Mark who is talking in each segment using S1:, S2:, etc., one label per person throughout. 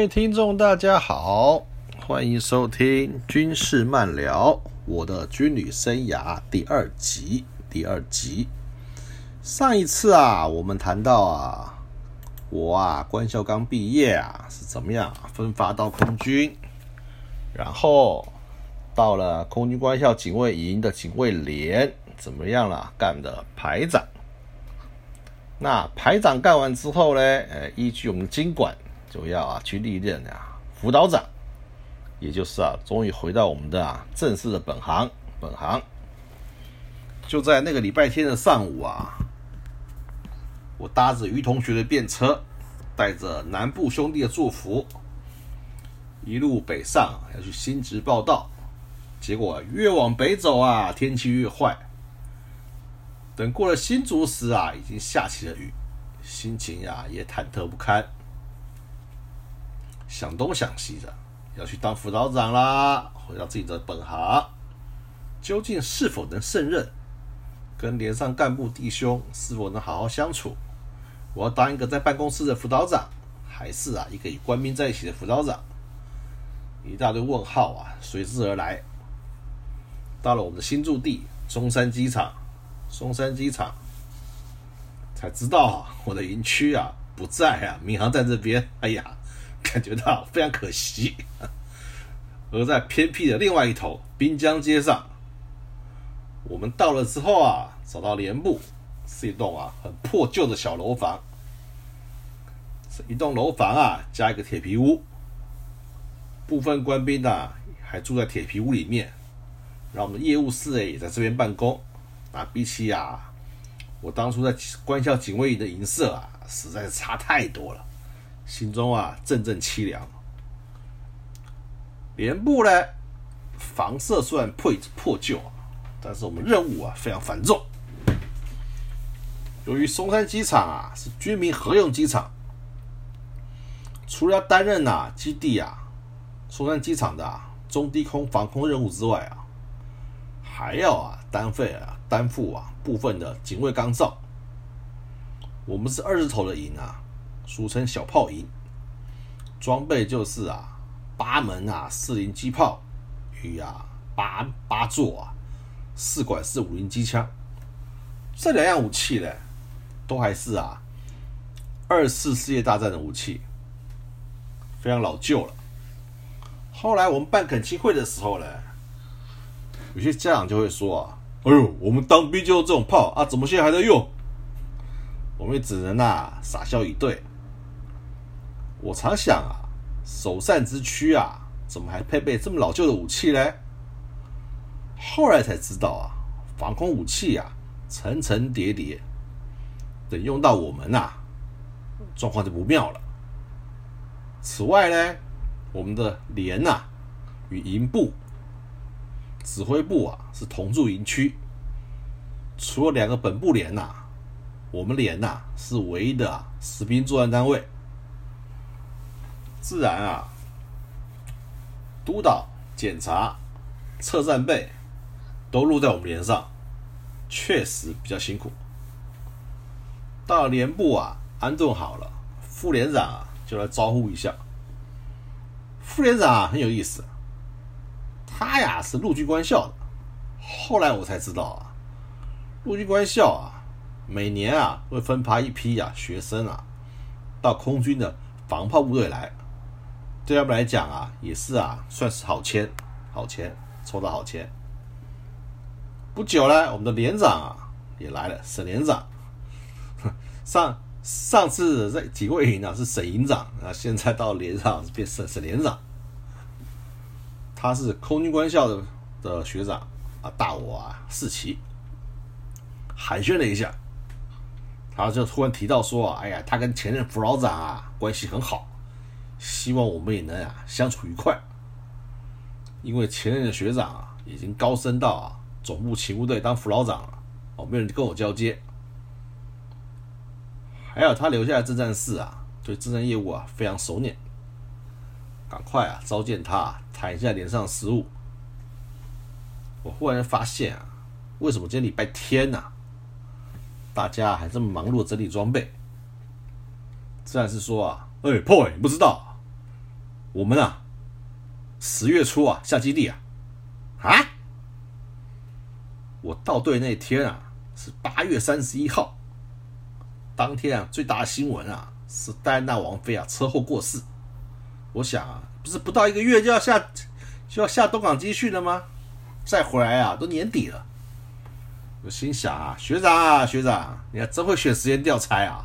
S1: 各位听众，大家好，欢迎收听军事漫聊，我的军旅生涯第二集。第二集，上一次啊，我们谈到啊，我啊，官校刚毕业啊，是怎么样分发到空军，然后到了空军官校警卫营的警卫连，怎么样了？干的排长。那排长干完之后呢？呃，依据我们经管。就要啊去历任啊辅导长，也就是啊终于回到我们的啊正式的本行本行。就在那个礼拜天的上午啊，我搭着于同学的便车，带着南部兄弟的祝福，一路北上要去新职报道。结果越往北走啊，天气越坏。等过了新竹时啊，已经下起了雨，心情呀也忐忑不堪。想东想西的，要去当辅导长啦，回到自己的本行，究竟是否能胜任？跟连上干部弟兄是否能好好相处？我要当一个在办公室的辅导长，还是啊一个与官兵在一起的辅导长？一大堆问号啊随之而来。到了我们的新驻地中山机场，中山机场才知道啊，我的营区啊不在啊，民航站这边。哎呀！感觉到非常可惜，而在偏僻的另外一头滨江街上，我们到了之后啊，找到连部是一栋啊很破旧的小楼房，是一栋楼房啊加一个铁皮屋，部分官兵呢还住在铁皮屋里面，然后我们的业务室也在这边办公，啊，比起啊我当初在官校警卫营的营舍啊，实在是差太多了。心中啊，阵阵凄凉。连部呢，房舍虽然破破旧，但是我们任务啊非常繁重。由于松山机场啊是军民合用机场，除了担任呐基地啊松山机场的中低空防空任务之外啊，还要啊担费啊担负啊部分的警卫岗哨。我们是二十头的营啊。俗称小炮营，装备就是啊八门啊四零机炮与啊八八座啊四管式五零机枪，这两样武器呢，都还是啊二次世界大战的武器，非常老旧了。后来我们办恳亲会的时候呢，有些家长就会说啊，哎呦，我们当兵就用这种炮啊，怎么现在还在用？我们也只能啊傻笑以对。我常想啊，首善之区啊，怎么还配备这么老旧的武器呢？后来才知道啊，防空武器啊，层层叠叠，等用到我们呐，状况就不妙了。此外呢，我们的连呐与营部、指挥部啊是同驻营区，除了两个本部连呐，我们连呐是唯一的啊实兵作战单位。自然啊，督导、检查、测战备都录在我们连上，确实比较辛苦。到连部啊，安顿好了，副连长啊就来招呼一下。副连长啊很有意思，他呀是陆军官校的。后来我才知道啊，陆军官校啊每年啊会分派一批啊学生啊到空军的防炮部队来。对他们来讲啊，也是啊，算是好签，好签，抽到好签。不久呢，我们的连长啊也来了，沈连长。上上次在警卫营长是沈营长啊，现在到连长变沈沈连长。他是空军官校的的学长啊，大我啊四期。寒暄了一下，他就突然提到说：“哎呀，他跟前任副老长啊关系很好。”希望我们也能啊相处愉快，因为前任的学长啊已经高升到啊总部勤务队当副老长了，哦，没人跟我交接。还有他留下来征战室啊，对征战业务啊非常熟练，赶快啊召见他谈一下连上失误。我忽然发现啊，为什么今天礼拜天呐？大家还这么忙碌整理装备？自然是说啊，哎，破伟，你不知道。我们啊，十月初啊下基地啊，啊，我到队那天啊是八月三十一号，当天啊最大的新闻啊是戴安娜王妃啊车祸过世。我想啊，不是不到一个月就要下就要下东港集训了吗？再回来啊，都年底了。我心想啊，学长啊，学长，你还真会选时间调差啊！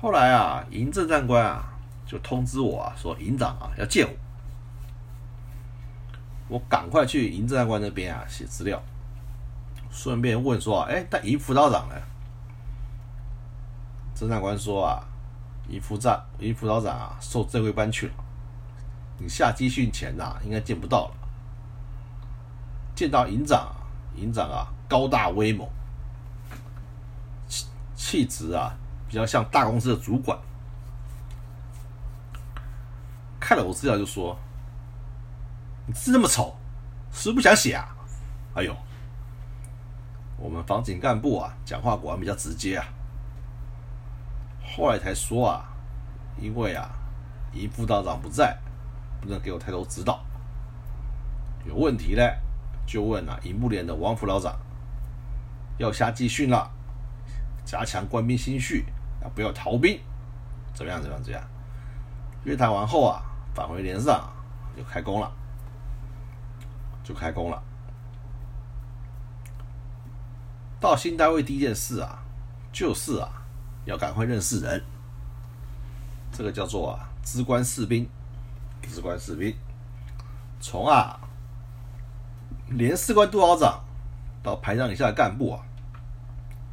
S1: 后来啊，营政战官啊就通知我啊，说营长啊要见我。我赶快去营政战官那边啊写资料，顺便问说，哎，但营辅导长呢？侦战官说啊。营副长，营辅导长啊，受正规班去了。你下集训前呐，应该见不到了。见到营长，营长啊，高大威猛，气气质啊，比较像大公司的主管。看了我资料就说：“你字那么丑，是不是不想写啊？”哎呦，我们防警干部啊，讲话果然比较直接啊。后来才说啊，因为啊，一副道长不在，不能给我太多指导。有问题嘞，就问啊，尹部连的王副老长，要下集训了，加强官兵心绪，啊，不要逃兵，怎么样？怎么样？怎么样？约谈完后啊，返回连上就开工了，就开工了。到新单位第一件事啊，就是啊。要赶快认识人，这个叫做啊，资官士兵，资官士兵，从啊，连士官督导长到排长以下的干部啊，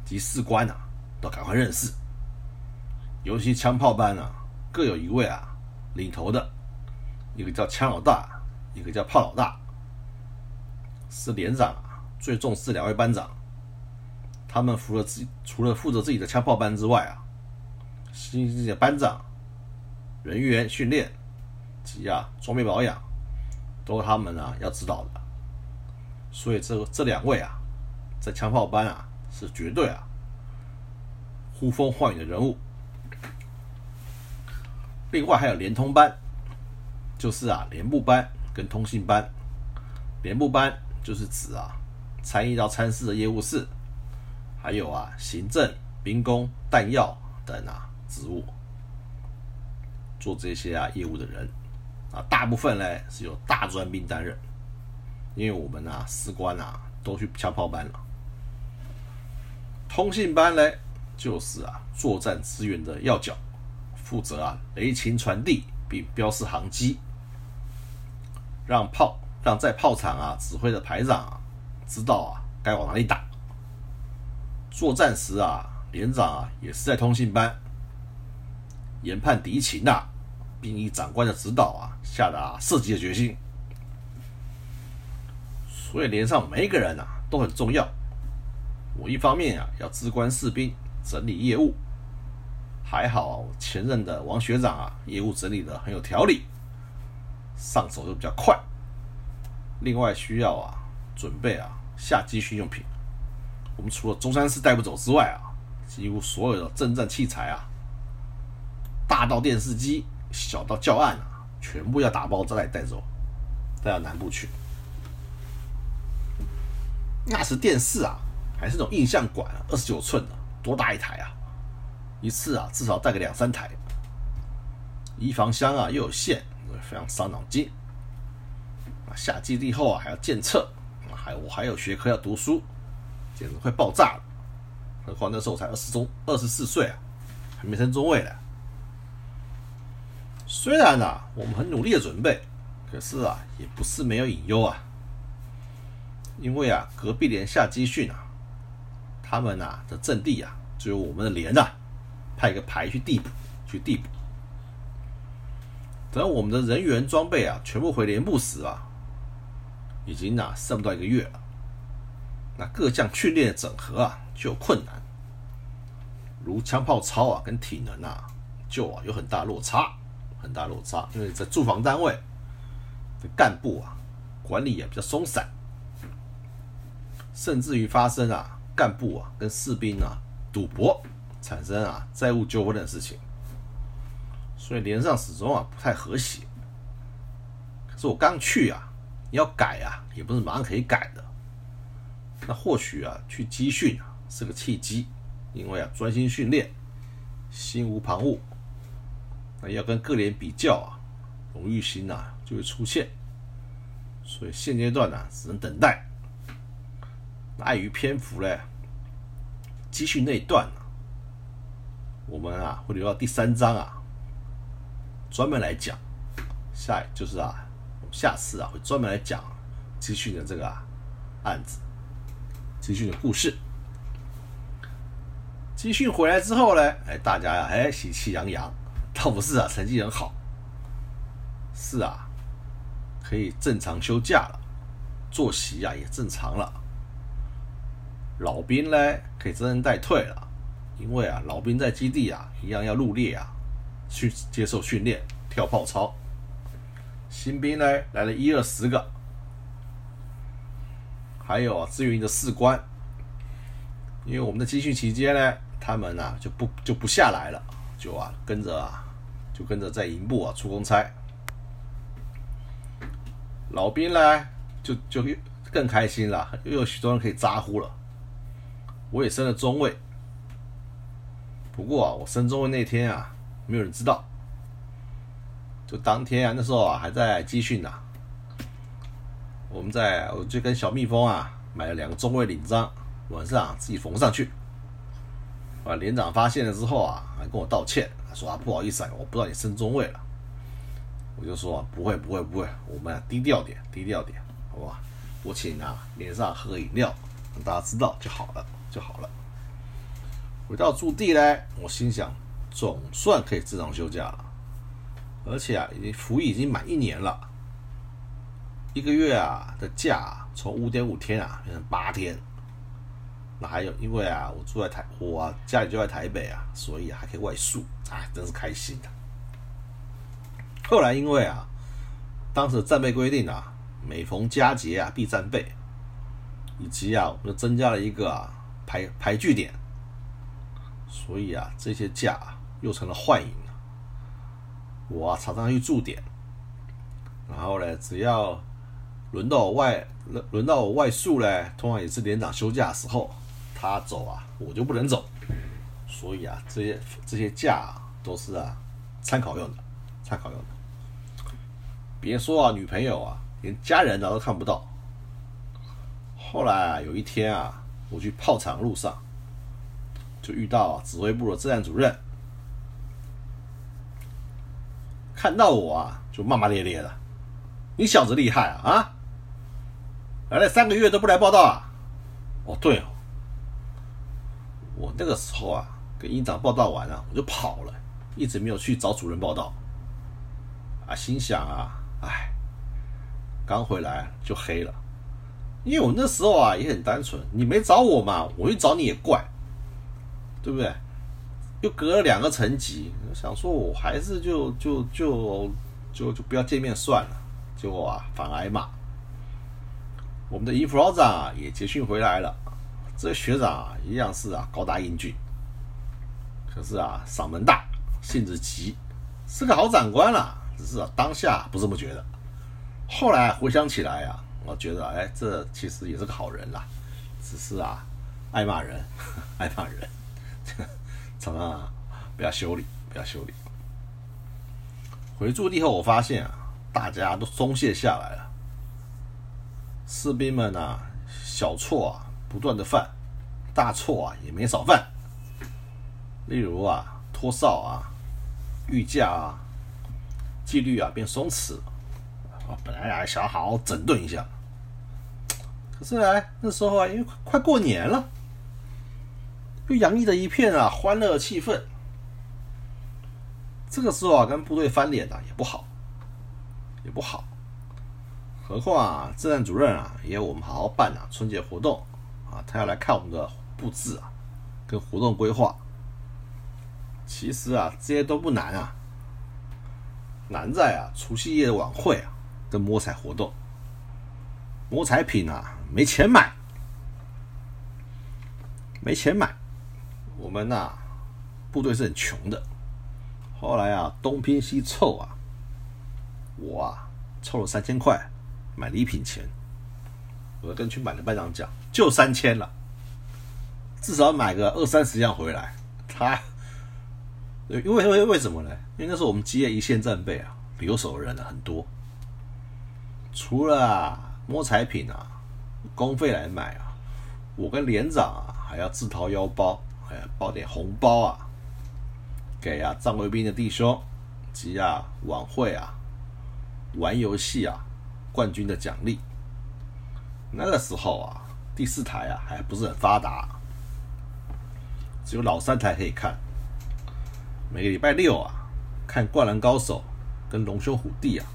S1: 及士官啊，都赶快认识。尤其枪炮班啊，各有一位啊，领头的，一个叫枪老大，一个叫炮老大，是连长啊最重视两位班长。他们除了自除了负责自己的枪炮班之外啊，新自己的班长、人员训练及啊装备保养，都是他们啊要指导的。所以这这两位啊，在枪炮班啊是绝对啊呼风唤雨的人物。另外还有连通班，就是啊连部班跟通信班。连部班就是指啊参议到参事的业务室。还有啊，行政、兵工、弹药等啊职务，做这些啊业务的人啊，大部分呢是由大专兵担任，因为我们啊士官啊都去枪炮班了。通信班呢，就是啊作战资源的要角，负责啊雷勤传递并标示航机，让炮让在炮场啊指挥的排长啊知道啊该往哪里打。作战时啊，连长啊也是在通信班研判敌情啊，并以长官的指导啊下达射击的决心。所以连上每一个人啊都很重要。我一方面啊要资官士兵整理业务，还好前任的王学长啊业务整理的很有条理，上手就比较快。另外需要啊准备啊下集训用品。我们除了中山市带不走之外啊，几乎所有的征战器材啊，大到电视机，小到教案啊，全部要打包再来带走，带到南部去。那时电视啊，还是那种印象馆，二十九寸的，多大一台啊？一次啊，至少带个两三台。移防箱啊，又有线，非常伤脑筋。啊，下基地后啊，还要检测，还我还有学科要读书。简直快爆炸了！何况那时候才二十中二十四岁啊，还没升中尉呢。虽然啊，我们很努力的准备，可是啊，也不是没有隐忧啊。因为啊，隔壁连下集训啊，他们啊的阵地啊，只有我们的连啊派一个排去地补，去地补。等我们的人员装备啊全部回连部时啊，已经啊剩不到一个月了。那各项训练整合啊，就有困难，如枪炮操啊，跟体能啊，就啊有很大落差，很大落差。因为在驻防单位的干部啊，管理也比较松散，甚至于发生啊，干部啊跟士兵啊赌博，产生啊债务纠纷的事情。所以连上始终啊不太和谐。可是我刚去啊，要改啊，也不是马上可以改的。那或许啊，去集训啊是个契机，因为啊专心训练，心无旁骛。那要跟各连比较啊，荣誉心呐就会出现。所以现阶段呢，只能等待。碍于篇幅嘞，集训那一段呢，我们啊会留到第三章啊，专门来讲。下就是啊，下次啊会专门来讲集训的这个案子。集训的故事，集训回来之后呢，哎，大家呀，哎，喜气洋洋，倒不是啊，成绩很好，是啊，可以正常休假了，作息啊也正常了，老兵呢可以真人待退了，因为啊，老兵在基地啊一样要入列啊，去接受训练，跳炮操，新兵呢来了一二十个。还有啊，志愿的士官，因为我们的集训期间呢，他们呢就不就不下来了，就啊跟着啊，就跟着在营部啊出公差。老兵呢就就更开心了，又有许多人可以咋呼了。我也升了中尉，不过啊，我升中尉那天啊，没有人知道。就当天啊，那时候啊还在集训呢。我们在我就跟小蜜蜂啊买了两个中尉领章，晚上自己缝上去。啊，连长发现了之后啊，还跟我道歉，说啊不好意思啊，我不知道你升中尉了。我就说不会不会不会，我们低调点低调点，好不好？我请啊连上喝饮料，让大家知道就好了就好了。回到驻地呢，我心想总算可以正常休假了，而且啊已经服役已经满一年了。一个月啊的假从五点五天啊变成八天，那还有因为啊我住在台我家里就在台北啊，所以啊还可以外宿，哎真是开心的。后来因为啊当时战备规定啊，每逢佳节啊必战备，以及啊我们增加了一个啊排排据点，所以啊这些假又成了幻影了。我常常去驻点，然后呢只要。轮到我外轮轮到我外宿嘞，通常也是连长休假的时候，他走啊，我就不能走，所以啊，这些这些假都是啊参考用的，参考用的。别说啊，女朋友啊，连家人啊都看不到。后来啊，有一天啊，我去炮场路上，就遇到指挥部的治安主任，看到我啊，就骂骂咧咧的，你小子厉害啊！来了三个月都不来报道啊！哦，对哦，我那个时候啊，跟营长报道完了，我就跑了，一直没有去找主任报道。啊，心想啊，哎，刚回来就黑了，因为我那时候啊也很单纯，你没找我嘛，我去找你也怪，对不对？又隔了两个层级，想说我还是就就就就就不要见面算了，结果啊反而挨骂。我们的营副老长啊也结训回来了，这学长啊一样是啊高大英俊，可是啊嗓门大，性子急，是个好长官啦。只是啊当下不这么觉得，后来回想起来啊，我觉得哎这其实也是个好人啦，只是啊爱骂人，爱骂人，常常啊不要修理，不要修理。回驻地后，我发现啊大家都松懈下来了。士兵们啊，小错啊不断的犯，大错啊也没少犯。例如啊，脱哨啊、御驾啊、纪律啊变松弛啊，本来还想好好整顿一下，可是呢，那时候啊，因为快过年了，又洋溢着一片啊欢乐气氛。这个时候啊，跟部队翻脸啊也不好，也不好。何况啊，治安主任啊，也要我们好好办啊春节活动啊，他要来看我们的布置啊，跟活动规划。其实啊，这些都不难啊，难在啊，除夕夜的晚会啊，跟摸彩活动，摸彩品啊，没钱买，没钱买。我们呐，部队是很穷的，后来啊，东拼西凑啊，我啊凑了三千块买礼品钱。我跟去买的班长讲，就三千了，至少买个二三十样回来。他，因为为为什么呢？因为那时候我们基业一线战备啊，留守的人很多。除了啊摸彩品啊，公费来买啊，我跟连长啊还要自掏腰包，哎，包点红包啊，给啊藏卫兵的弟兄及啊晚会啊玩游戏啊冠军的奖励。那个时候啊，第四台啊还不是很发达，只有老三台可以看。每个礼拜六啊，看《灌篮高手》跟《龙兄虎弟》啊，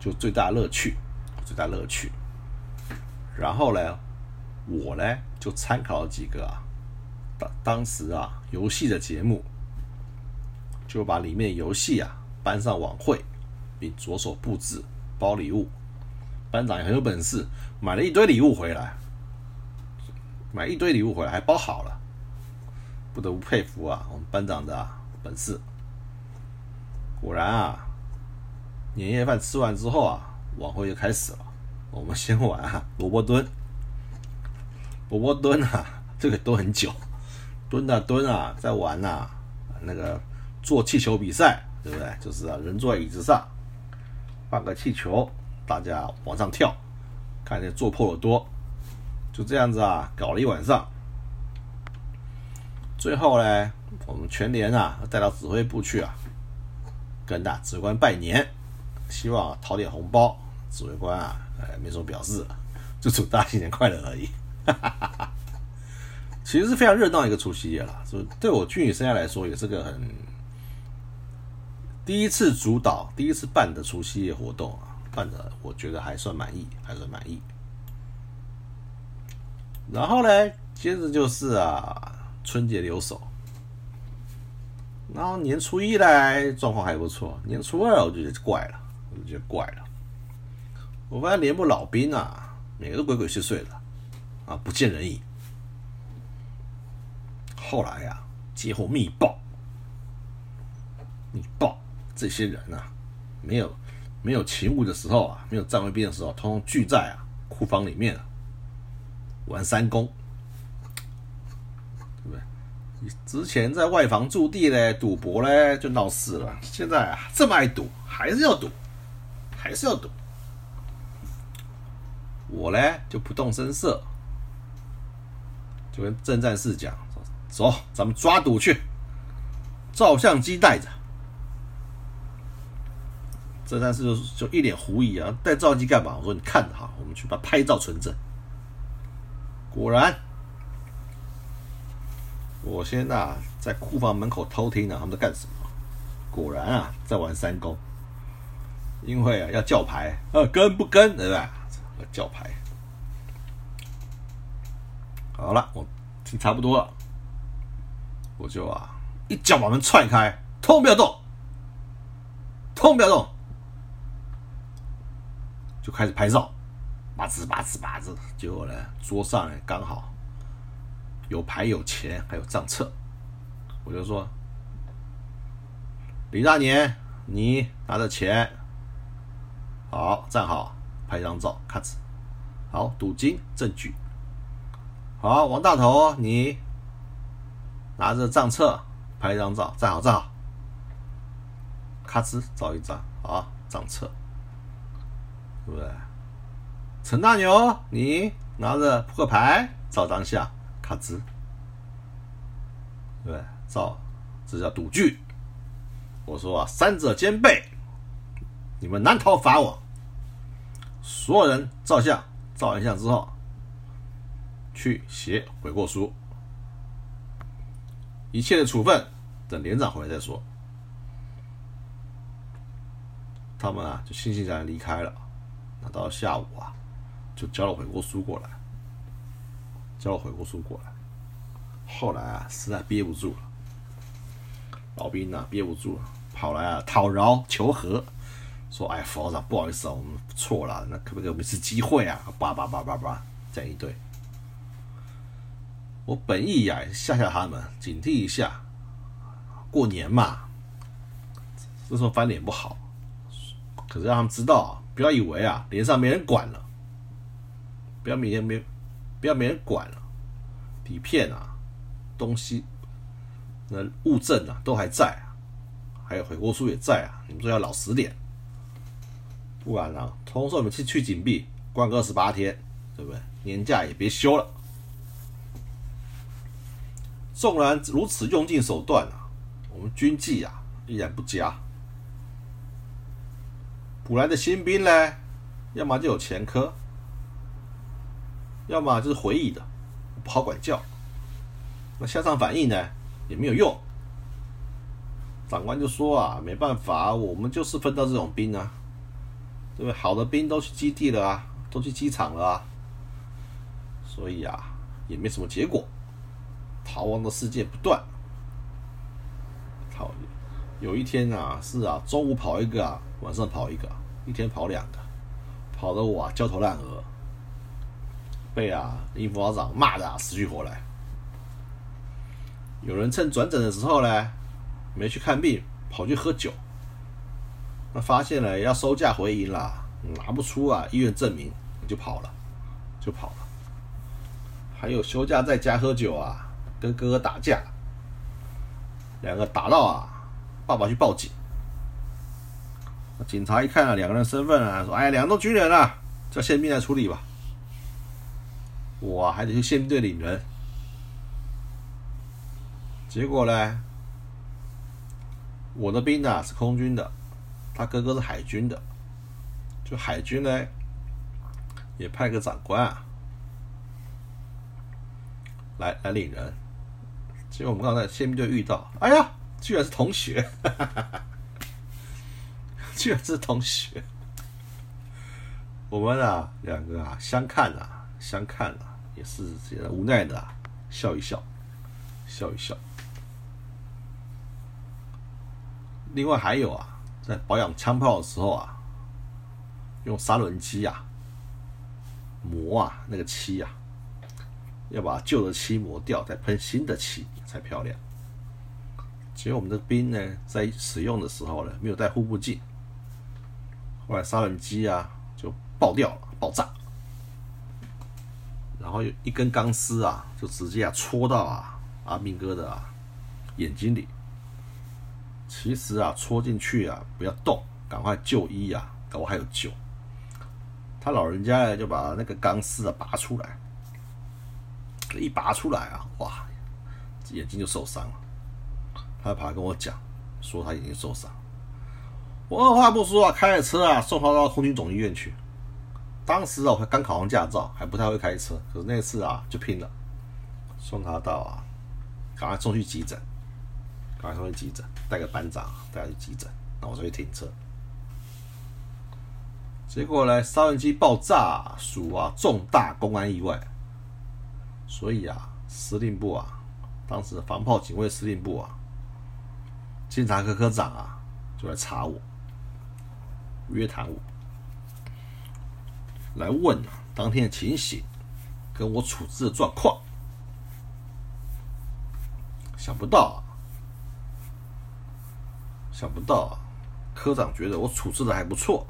S1: 就最大乐趣，最大乐趣。然后呢，我呢就参考了几个啊，当时啊游戏的节目，就把里面游戏啊搬上晚会，并着手布置包礼物。班长也很有本事。买了一堆礼物回来，买一堆礼物回来还包好了，不得不佩服啊，我们班长的本事。果然啊，年夜饭吃完之后啊，晚会就开始了。我们先玩啊，萝卜蹲，萝卜蹲啊，这个蹲很久，蹲啊蹲啊，在玩呐，那个做气球比赛，对不对？就是啊，人坐在椅子上，放个气球，大家往上跳。看见做破了多，就这样子啊，搞了一晚上。最后呢，我们全连啊带到指挥部去啊，跟大指挥官拜年，希望讨点红包。指挥官啊，哎，没什么表示，就祝大家新年快乐而已。哈哈哈哈其实是非常热闹一个除夕夜了，所以对我军旅生涯来说，也是个很第一次主导、第一次办的除夕夜活动啊。办的我觉得还算满意，还算满意。然后呢，接着就是啊，春节留守。然后年初一来状况还不错，年初二我就觉得怪了，我就觉得怪了。我发现连部老兵啊，每个都鬼鬼祟祟的，啊，不见人影。后来呀，接获密报，密报这些人啊，没有。没有勤务的时候啊，没有站卫兵的时候，通通聚在啊库房里面啊玩三公，对不对？之前在外房驻地嘞，赌博嘞就闹事了，现在啊这么爱赌，还是要赌，还是要赌。我嘞就不动声色，就跟郑战士讲走，咱们抓赌去，照相机带着。这但是就就一脸狐疑啊，带照相机干嘛？我说你看着哈，我们去把拍照存证。果然，我先啊在库房门口偷听啊，他们在干什么？果然啊在玩三公，因为啊要叫牌，呃跟不跟对吧？要叫牌。好了，我听差不多了，我就啊一脚把门踹开，通不要动，通不要动。就开始拍照，八字八字八字，结果呢，桌上刚好有牌有钱还有账册，我就说李大年，你拿着钱，好站好，拍张照，咔嚓，好赌金证据，好王大头，你拿着账册拍一张照，站好站好，咔哧照一张，啊账册。对不对？陈大牛，你拿着扑克牌照张相，卡兹，对不对？照，这叫赌具。我说啊，三者兼备，你们难逃法网。所有人照相，照完相之后，去写悔过书。一切的处分等连长回来再说。他们啊，就悻悻然离开了。那到了下午啊，就交了悔过书过来，交了悔过书过来。后来啊，实在憋不住了，老兵呢憋不住了，跑来啊讨饶求和，说：“哎，副长，不好意思啊，我们错了，那可不可以给我们一次机会啊？”叭叭叭叭叭，这样一对。我本意呀吓吓他们，警惕一下，过年嘛，这时候翻脸不好，可是让他们知道啊，不要以为啊脸上没人管了，不要每天没不要没人管了，底片啊东西那物证啊都还在啊，还有悔过书也在啊，你们说要老实点，不然啊，通说你们去去紧闭关个二十八天，对不对？年假也别休了。纵然如此用尽手段啊，我们军纪啊依然不佳。补来的新兵呢，要么就有前科，要么就是回忆的，不好管教。那向上反映呢，也没有用。长官就说啊，没办法，我们就是分到这种兵啊，对不对？好的兵都去基地了啊，都去机场了啊，所以啊，也没什么结果。逃亡的事件不断，逃有一天啊，是啊，中午跑一个啊，晚上跑一个，一天跑两个，跑得我啊焦头烂额，被啊林副长骂的死去活来。有人趁转诊的时候呢，没去看病，跑去喝酒，那发现了要收假回营了，拿不出啊医院证明，就跑了，就跑了。还有休假在家喝酒啊。跟哥哥打架，两个打到啊，爸爸去报警。警察一看啊，两个人身份啊，说：“哎呀，两个都军人啊，叫宪兵来处理吧。”我还得去宪兵队领人。结果呢，我的兵呢是空军的，他哥哥是海军的，就海军呢也派个长官啊来来领人。结果我们刚才宪兵队遇到，哎呀，居然是同学，居然是同学。我们啊，两个啊，相看啊，相看啊，也是觉得无奈的，笑一笑，笑一笑。另外还有啊，在保养枪炮的时候啊，用砂轮机啊磨啊那个漆啊，要把旧的漆磨掉，再喷新的漆。才漂亮。结果我们的兵呢，在使用的时候呢，没有带护目镜，后来杀人机啊就爆掉了，爆炸，然后有一根钢丝啊，就直接啊戳到啊阿兵哥的眼睛里。其实啊，戳进去啊，不要动，赶快就医啊，搞我还有救。他老人家呢，就把那个钢丝啊拔出来，一拔出来啊，哇！眼睛就受伤了，他跑来跟我讲，说他眼睛受伤。我二话不说啊，开着车啊，送他到空军总医院去。当时啊，我刚考完驾照，还不太会开车，可是那次啊，就拼了，送他到啊，赶快送去急诊，赶快送去急诊，带个班长带他去急诊，然后我再去停车。结果呢，烧人机爆炸属啊重大公安意外，所以啊，司令部啊。当时防炮警卫司令部啊，监察科科长啊，就来查我，约谈我，来问啊当天的情形，跟我处置的状况。想不到啊，想不到啊，科长觉得我处置的还不错，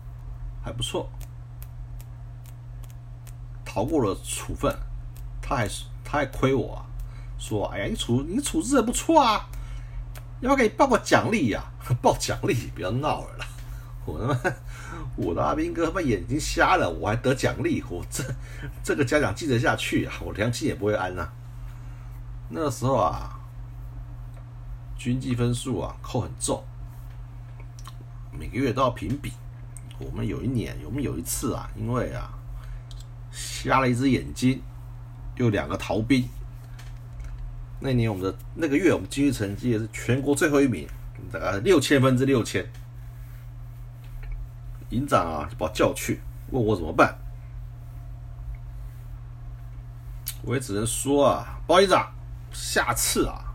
S1: 还不错，逃过了处分，他还是他还亏我啊。说：“哎呀，你处你处置的不错啊，要不要给你报个奖励呀？报奖励，不要闹了啦！我他妈，我的阿兵哥他妈眼睛瞎了，我还得奖励，我这这个家长记得下去啊，我良心也不会安呐。那时候啊，军纪分数啊扣很重，每个月都要评比。我们有一年，我们有一次啊，因为啊瞎了一只眼睛，有两个逃兵。”那年我们的那个月，我们经济成绩也是全国最后一名，大概六千分之六千。营长啊，就把我叫去，问我怎么办。我也只能说啊，包营长，下次啊，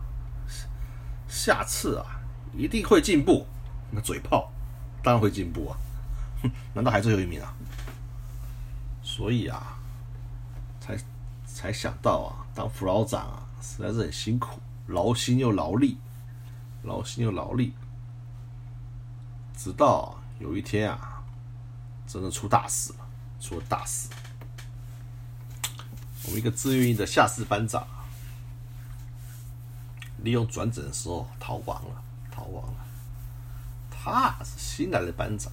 S1: 下次啊，一定会进步。那嘴炮，当然会进步啊，难道还最后一名啊？所以啊，才才想到啊，当副老长啊。实在是很辛苦，劳心又劳力，劳心又劳力。直到有一天啊，真的出大事了，出了大事。我们一个自愿役的下士班长，利用转诊的时候逃亡了，逃亡了。他是新来的班长，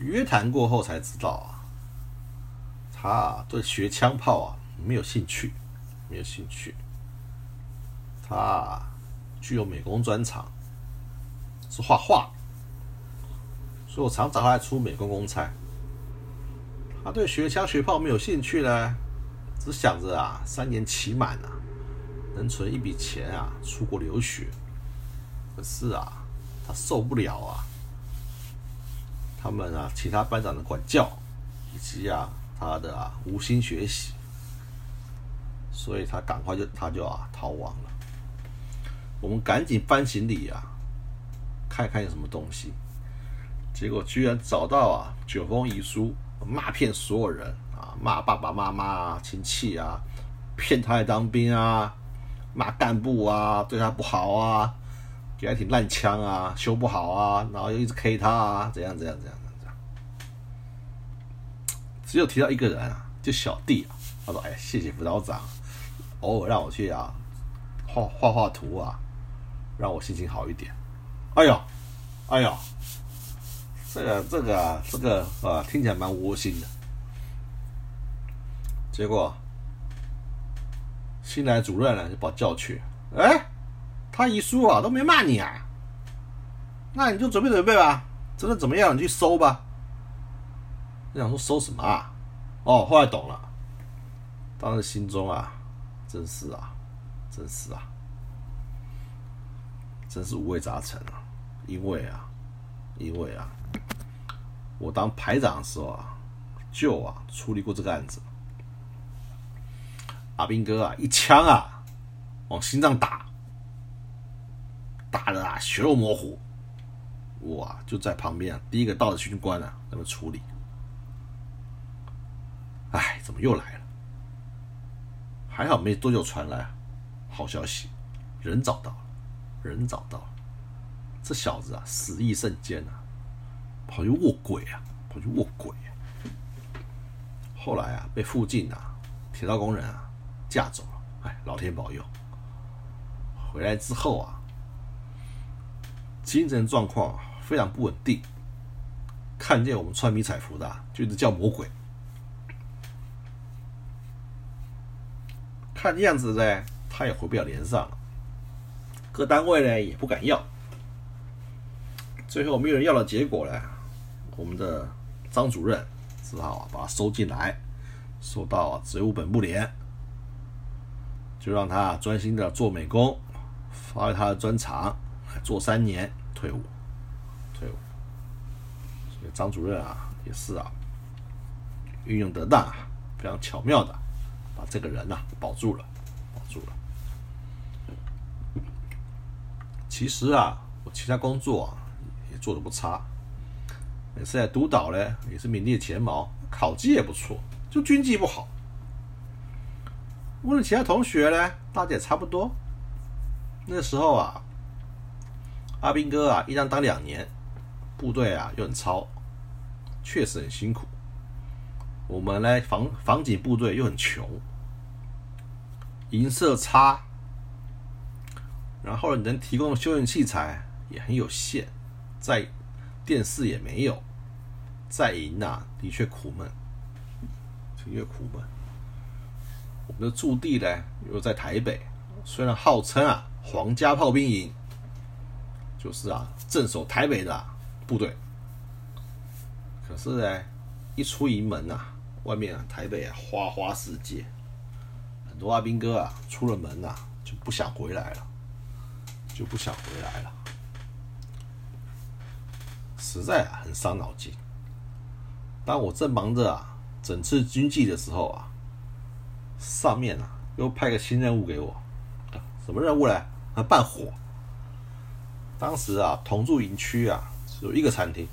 S1: 约谈过后才知道啊，他对学枪炮啊没有兴趣，没有兴趣。他具有美工专长，是画画，所以我常找他来出美工公差。他对学枪学炮没有兴趣呢，只想着啊，三年期满啊，能存一笔钱啊，出国留学。可是啊。他受不了啊！他们啊，其他班长的管教，以及啊，他的啊无心学习，所以他赶快就他就啊逃亡了。我们赶紧翻行李啊，看看有什么东西，结果居然找到啊九封遗书，骂骗所有人啊，骂爸爸妈妈啊、亲戚啊，骗他来当兵啊，骂干部啊，对他不好啊。给他挺烂枪啊，修不好啊，然后又一直 K 他啊，怎样怎样怎样怎样。只有提到一个人啊，就小弟啊，他说：“哎，谢谢辅导长，偶尔让我去啊画画画图啊，让我心情好一点。”哎呦，哎呦，这个这个这个啊，听起来蛮窝心的。结果新来主任呢，就把我叫去，哎。他一说啊都没骂你啊，那你就准备准备吧，真的怎么样你去搜吧。你想说搜什么啊？哦，后来懂了，当时心中啊，真是啊，真是啊，真是五味杂陈啊。因为啊，因为啊，我当排长的时候啊，就啊处理过这个案子。阿兵哥啊，一枪啊往心脏打。打的啊，血肉模糊，哇！就在旁边啊，第一个到的军官啊，那么处理。哎，怎么又来了？还好没多久传来好消息，人找到了，人找到了。这小子啊，死意甚坚啊，跑去卧轨啊，跑去卧轨。后来啊，被附近啊铁道工人啊架走了。哎，老天保佑！回来之后啊。精神状况非常不稳定，看见我们穿迷彩服的，就一直叫魔鬼。看样子呢，他也回不了连上，各单位呢也不敢要。最后没有人要的结果呢，我们的张主任只好把他收进来，收到职务本部连，就让他专心的做美工，发挥他的专长。做三年退伍，退伍。所以张主任啊，也是啊，运用得当啊，非常巧妙的把这个人呐保住了，保住了。其实啊，我其他工作也做的不差，每次在督导呢也是名列前茅，考绩也不错，就军纪不好。问了其他同学呢，大家也差不多。那时候啊。阿兵哥啊，一当当两年，部队啊又很糙，确实很辛苦。我们呢，防防警部队又很穷，银色差，然后能提供的修验器材也很有限，在电视也没有，在营啊的确苦闷，的确苦闷。我们的驻地呢又在台北，虽然号称啊皇家炮兵营。就是啊，镇守台北的部队。可是呢，一出营门呐，外面啊，台北啊，花花世界，很多阿兵哥啊，出了门呐，就不想回来了，就不想回来了，实在啊，很伤脑筋。当我正忙着啊，整治军纪的时候啊，上面啊，又派个新任务给我，什么任务呢？啊，办火。当时啊，同住营区啊，只有一个餐厅。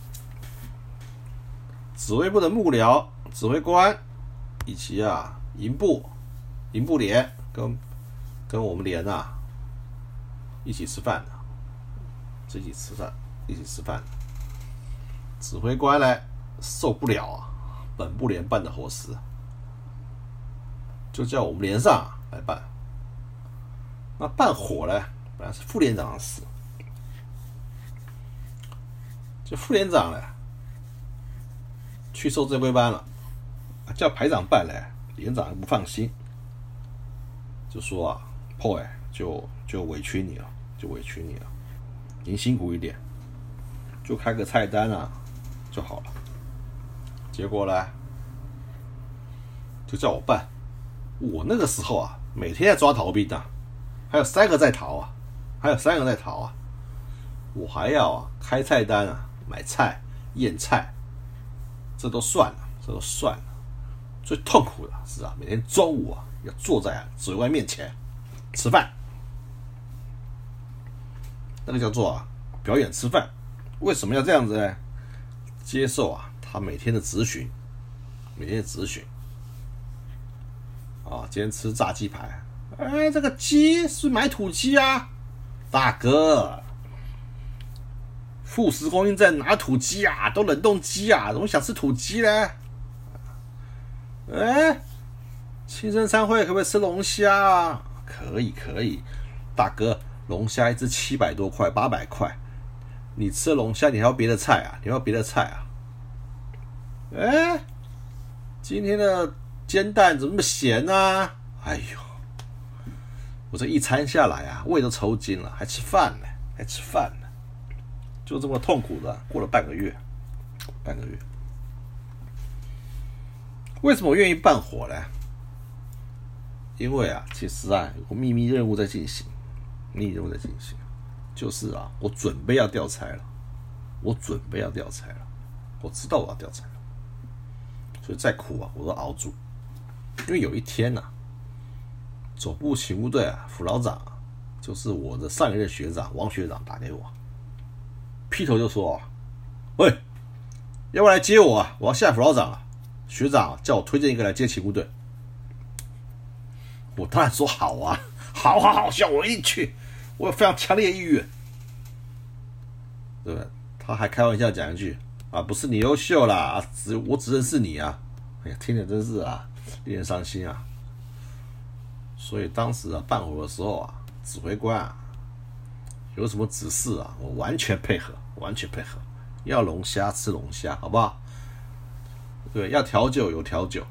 S1: 指挥部的幕僚、指挥官以及啊，营部、营部连跟跟我们连啊一起吃饭的，一起吃饭。一起吃饭。指挥官呢受不了啊，本部连办的活事，就叫我们连上来办。那办火呢，本来是副连长的事，这副连长呢去受正规班了，叫排长办嘞，连长不放心，就说啊，破哎，就就委屈你了，就委屈你了，您辛苦一点，就开个菜单啊。就好了。结果呢，就叫我办。我那个时候啊，每天在抓逃兵啊，还有三个在逃啊，还有三个在逃啊。我还要啊开菜单啊，买菜、验菜，这都算了，这都算了。最痛苦的是啊，每天中午啊，要坐在啊指挥官面前吃饭，那个叫做啊表演吃饭。为什么要这样子呢？接受啊，他每天的咨询，每天的咨询。啊，今天吃炸鸡排，哎，这个鸡是买土鸡啊，大哥，富士公斤在哪土鸡啊？都冷冻鸡啊，怎么想吃土鸡呢？哎，庆生餐会可不可以吃龙虾？可以，可以，大哥，龙虾一只七百多块，八百块。你吃龙虾，你还要别的菜啊？你要别的菜啊？哎，今天的煎蛋怎么那么咸呢？哎呦，我这一餐下来啊，胃都抽筋了，还吃饭呢？还吃饭呢？就这么痛苦的过了半个月，半个月。为什么我愿意办火呢？因为啊，其实啊，有个秘密任务在进行，秘密任务在进行。就是啊，我准备要调差了，我准备要调差了，我知道我要调差了，所以再苦啊，我都熬住。因为有一天呐，总部勤务队啊，副老长，就是我的上一任学长王学长打给我，劈头就说：“喂，要不要来接我啊？我要下副老长了。”学长叫我推荐一个来接勤务队，我当然说好啊，好 好好，叫我一定去。我有非常强烈的意愿，对不对？他还开玩笑讲一句：“啊，不是你优秀啦，只我只认识你啊！”哎呀，听着真是啊，令人伤心啊。所以当时啊，办活的时候啊，指挥官啊，有什么指示啊，我完全配合，完全配合。要龙虾吃龙虾，好不好？对，要调酒有调酒，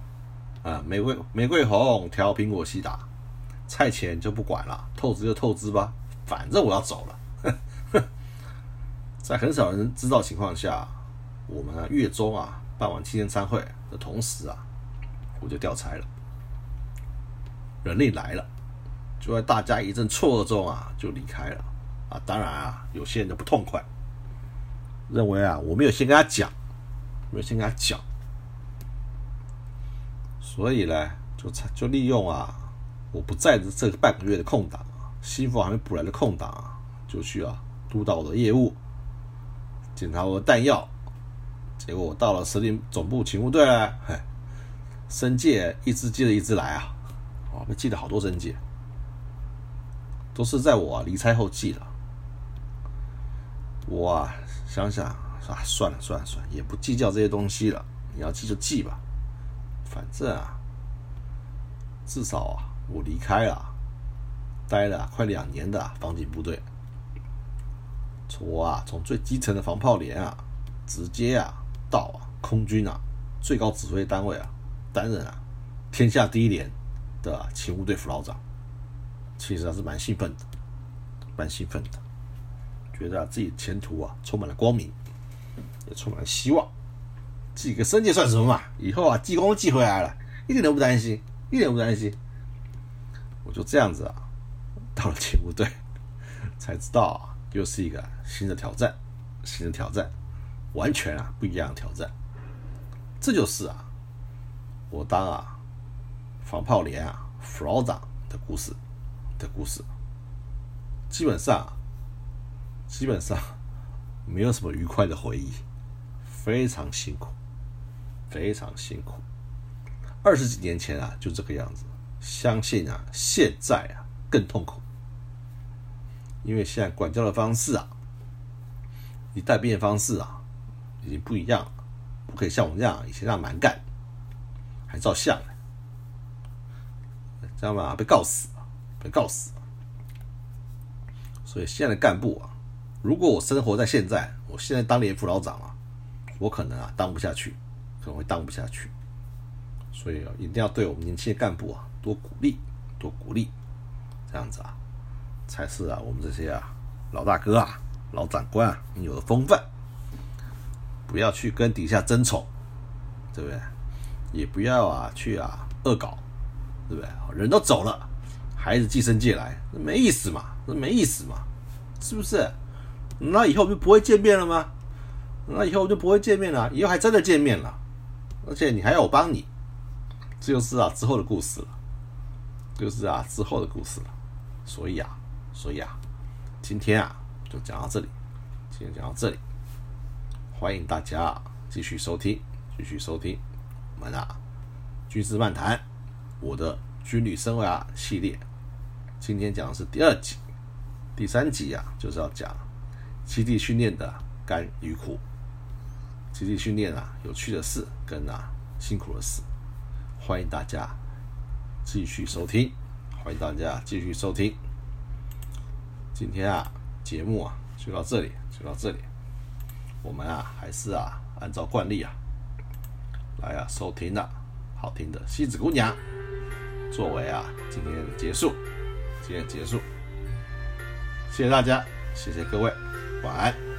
S1: 啊，玫瑰玫瑰红调苹果西打，菜钱就不管了，透支就透支吧。反正我要走了，在很少人知道情况下，我们啊月中啊办完纪念餐会的同时啊，我就调差了，人力来了，就在大家一阵错愕中啊就离开了啊。当然啊，有些人就不痛快，认为啊我没有先跟他讲，没有先跟他讲，所以呢就就利用啊我不在的这半个月的空档。新服还没补来的空档，就需要督导我的业务，检查我的弹药。结果我到了司令总部勤务队，嘿，申诫一支接着一支来啊，我，被记了好多申诫，都是在我离差后记的。我啊想想啊，算了算了算了，也不计较这些东西了。你要记就记吧，反正啊，至少啊，我离开了。待了快两年的防警部队，从我啊从最基层的防炮连啊，直接啊到啊空军啊最高指挥单位啊担任啊天下第一连的勤务队副老长，其实还是蛮兴奋的，蛮兴奋的，觉得自己前途啊充满了光明，也充满了希望。记个升级算什么嘛？以后啊记功记回来了，一点都不担心，一点都不担心。我就这样子啊。到了警务队，才知道啊，又是一个新的挑战，新的挑战，完全啊不一样的挑战。这就是啊，我当啊防炮连啊副老长的故事的故事。基本上，基本上没有什么愉快的回忆，非常辛苦，非常辛苦。二十几年前啊就这个样子，相信啊现在啊更痛苦。因为现在管教的方式啊，你带兵的方式啊，已经不一样了，不可以像我们这样以前那样蛮干，还照相，这样吧，被告死，被告死。所以现在的干部啊，如果我生活在现在，我现在当连副老长啊，我可能啊当不下去，可能会当不下去。所以啊，一定要对我们年轻的干部啊多鼓励，多鼓励，这样子啊，才是啊我们这些啊老大哥啊、老长官啊应有的风范。不要去跟底下争宠，对不对？也不要啊去啊恶搞，对不对？人都走了，孩子寄生借来，没意思嘛，那没意思嘛，是不是？那以后就不会见面了吗？那以后就不会见面了，以后还真的见面了，而且你还要我帮你。这就是啊之后的故事了，就是啊之后的故事了。所以啊，所以啊，今天啊就讲到这里，今天讲到这里，欢迎大家继续收听，继续收听我们啊军事漫谈，我的军旅生涯系列。今天讲的是第二集，第三集啊就是要讲基地训练的甘与苦，基地训练啊有趣的事跟啊辛苦的事。欢迎大家继续收听，欢迎大家继续收听。今天啊，节目啊就到这里，就到这里。我们啊，还是啊，按照惯例啊，来啊，收听的好听的《西子姑娘》作为啊今天的结束，今天结束。谢谢大家，谢谢各位，晚安。